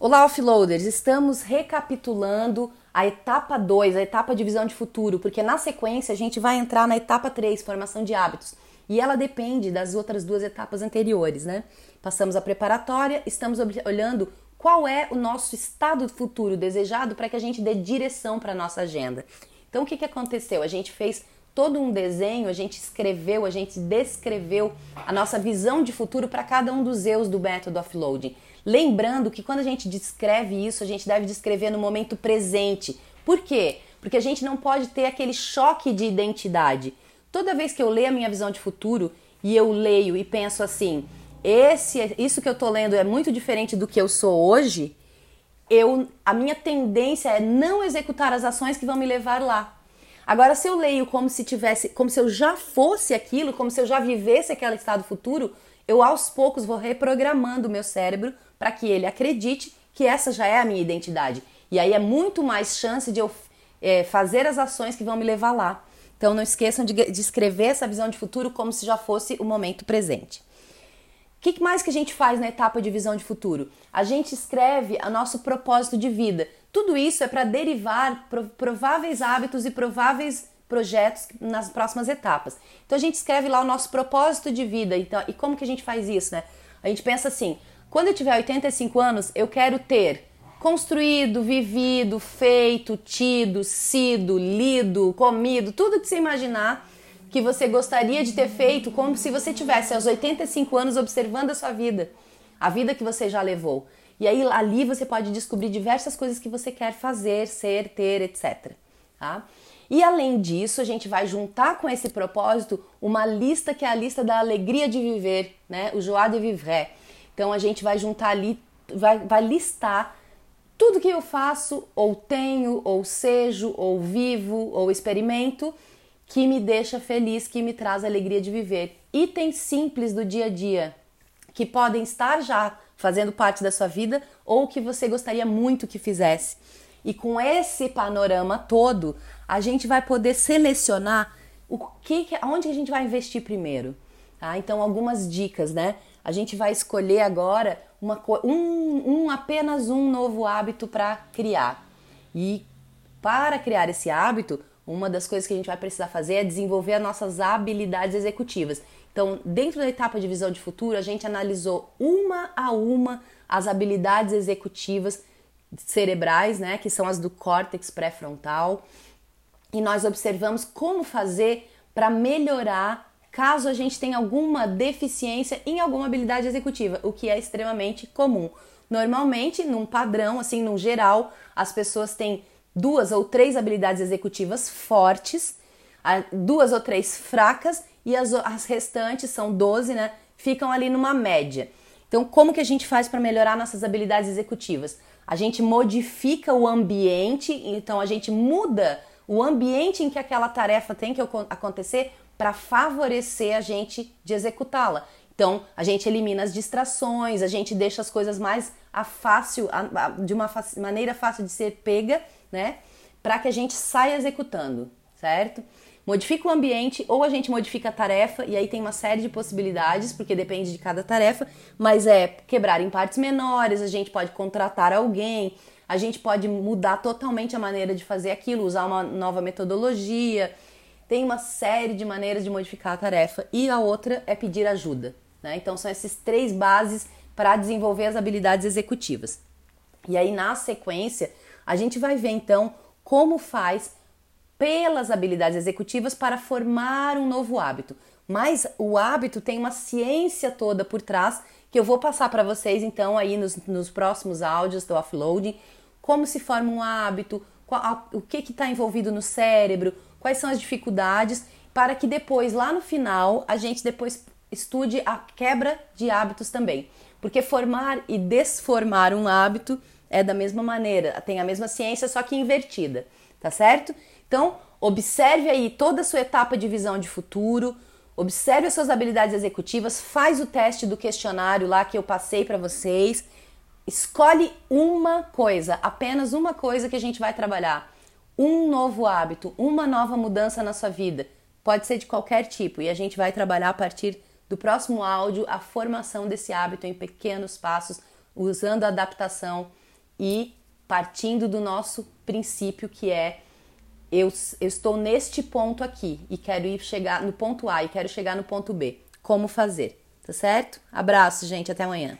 Olá, offloaders! Estamos recapitulando a etapa 2, a etapa de visão de futuro, porque na sequência a gente vai entrar na etapa 3, formação de hábitos. E ela depende das outras duas etapas anteriores, né? Passamos a preparatória, estamos olhando qual é o nosso estado futuro desejado para que a gente dê direção para a nossa agenda. Então, o que, que aconteceu? A gente fez todo um desenho, a gente escreveu, a gente descreveu a nossa visão de futuro para cada um dos eus do método offloading. Lembrando que quando a gente descreve isso, a gente deve descrever no momento presente. Por quê? Porque a gente não pode ter aquele choque de identidade. Toda vez que eu leio a minha visão de futuro e eu leio e penso assim, esse, isso que eu tô lendo é muito diferente do que eu sou hoje, eu, a minha tendência é não executar as ações que vão me levar lá. Agora, se eu leio como se tivesse, como se eu já fosse aquilo, como se eu já vivesse aquele estado futuro, eu aos poucos vou reprogramando o meu cérebro para que ele acredite que essa já é a minha identidade. E aí é muito mais chance de eu é, fazer as ações que vão me levar lá. Então não esqueçam de, de escrever essa visão de futuro como se já fosse o momento presente. O que mais que a gente faz na etapa de visão de futuro? A gente escreve o nosso propósito de vida. Tudo isso é para derivar prováveis hábitos e prováveis projetos nas próximas etapas. Então a gente escreve lá o nosso propósito de vida. Então, e como que a gente faz isso, né? A gente pensa assim: quando eu tiver 85 anos, eu quero ter construído, vivido, feito, tido, sido, lido, comido, tudo que você imaginar que você gostaria de ter feito, como se você tivesse aos 85 anos observando a sua vida, a vida que você já levou. E aí ali você pode descobrir diversas coisas que você quer fazer, ser, ter, etc. Tá? E além disso, a gente vai juntar com esse propósito uma lista que é a lista da alegria de viver, né? O joie de vivre então a gente vai juntar ali, vai, vai listar tudo que eu faço, ou tenho, ou sejo, ou vivo, ou experimento, que me deixa feliz, que me traz alegria de viver. Itens simples do dia a dia que podem estar já fazendo parte da sua vida ou que você gostaria muito que fizesse. E com esse panorama todo, a gente vai poder selecionar o que, onde a gente vai investir primeiro. Tá? Então, algumas dicas, né? A gente vai escolher agora uma, um, um apenas um novo hábito para criar. E para criar esse hábito, uma das coisas que a gente vai precisar fazer é desenvolver as nossas habilidades executivas. Então, dentro da etapa de visão de futuro, a gente analisou uma a uma as habilidades executivas cerebrais, né, que são as do córtex pré-frontal, e nós observamos como fazer para melhorar caso a gente tenha alguma deficiência em alguma habilidade executiva, o que é extremamente comum. Normalmente, num padrão, assim, num geral, as pessoas têm duas ou três habilidades executivas fortes, duas ou três fracas e as, as restantes são 12, né? Ficam ali numa média. Então, como que a gente faz para melhorar nossas habilidades executivas? A gente modifica o ambiente, então a gente muda o ambiente em que aquela tarefa tem que acontecer para favorecer a gente de executá-la. Então, a gente elimina as distrações, a gente deixa as coisas mais a fácil, a, a, de uma maneira fácil de ser pega, né? Para que a gente saia executando, certo? Modifica o ambiente ou a gente modifica a tarefa, e aí tem uma série de possibilidades, porque depende de cada tarefa, mas é quebrar em partes menores, a gente pode contratar alguém, a gente pode mudar totalmente a maneira de fazer aquilo, usar uma nova metodologia, tem uma série de maneiras de modificar a tarefa e a outra é pedir ajuda. Né? Então são esses três bases para desenvolver as habilidades executivas. E aí na sequência a gente vai ver então como faz pelas habilidades executivas para formar um novo hábito. Mas o hábito tem uma ciência toda por trás que eu vou passar para vocês então aí nos, nos, próximos áudios do offloading, como se forma um hábito, qual, o que está envolvido no cérebro, quais são as dificuldades, para que depois, lá no final, a gente depois estude a quebra de hábitos também. Porque formar e desformar um hábito é da mesma maneira, tem a mesma ciência, só que invertida, tá certo? Então, observe aí toda a sua etapa de visão de futuro, observe as suas habilidades executivas, faz o teste do questionário lá que eu passei para vocês. Escolhe uma coisa, apenas uma coisa que a gente vai trabalhar um novo hábito, uma nova mudança na sua vida. Pode ser de qualquer tipo e a gente vai trabalhar a partir do próximo áudio a formação desse hábito em pequenos passos, usando adaptação e partindo do nosso princípio que é eu, eu, estou neste ponto aqui e quero ir chegar no ponto A e quero chegar no ponto B. Como fazer? Tá certo? Abraço, gente, até amanhã.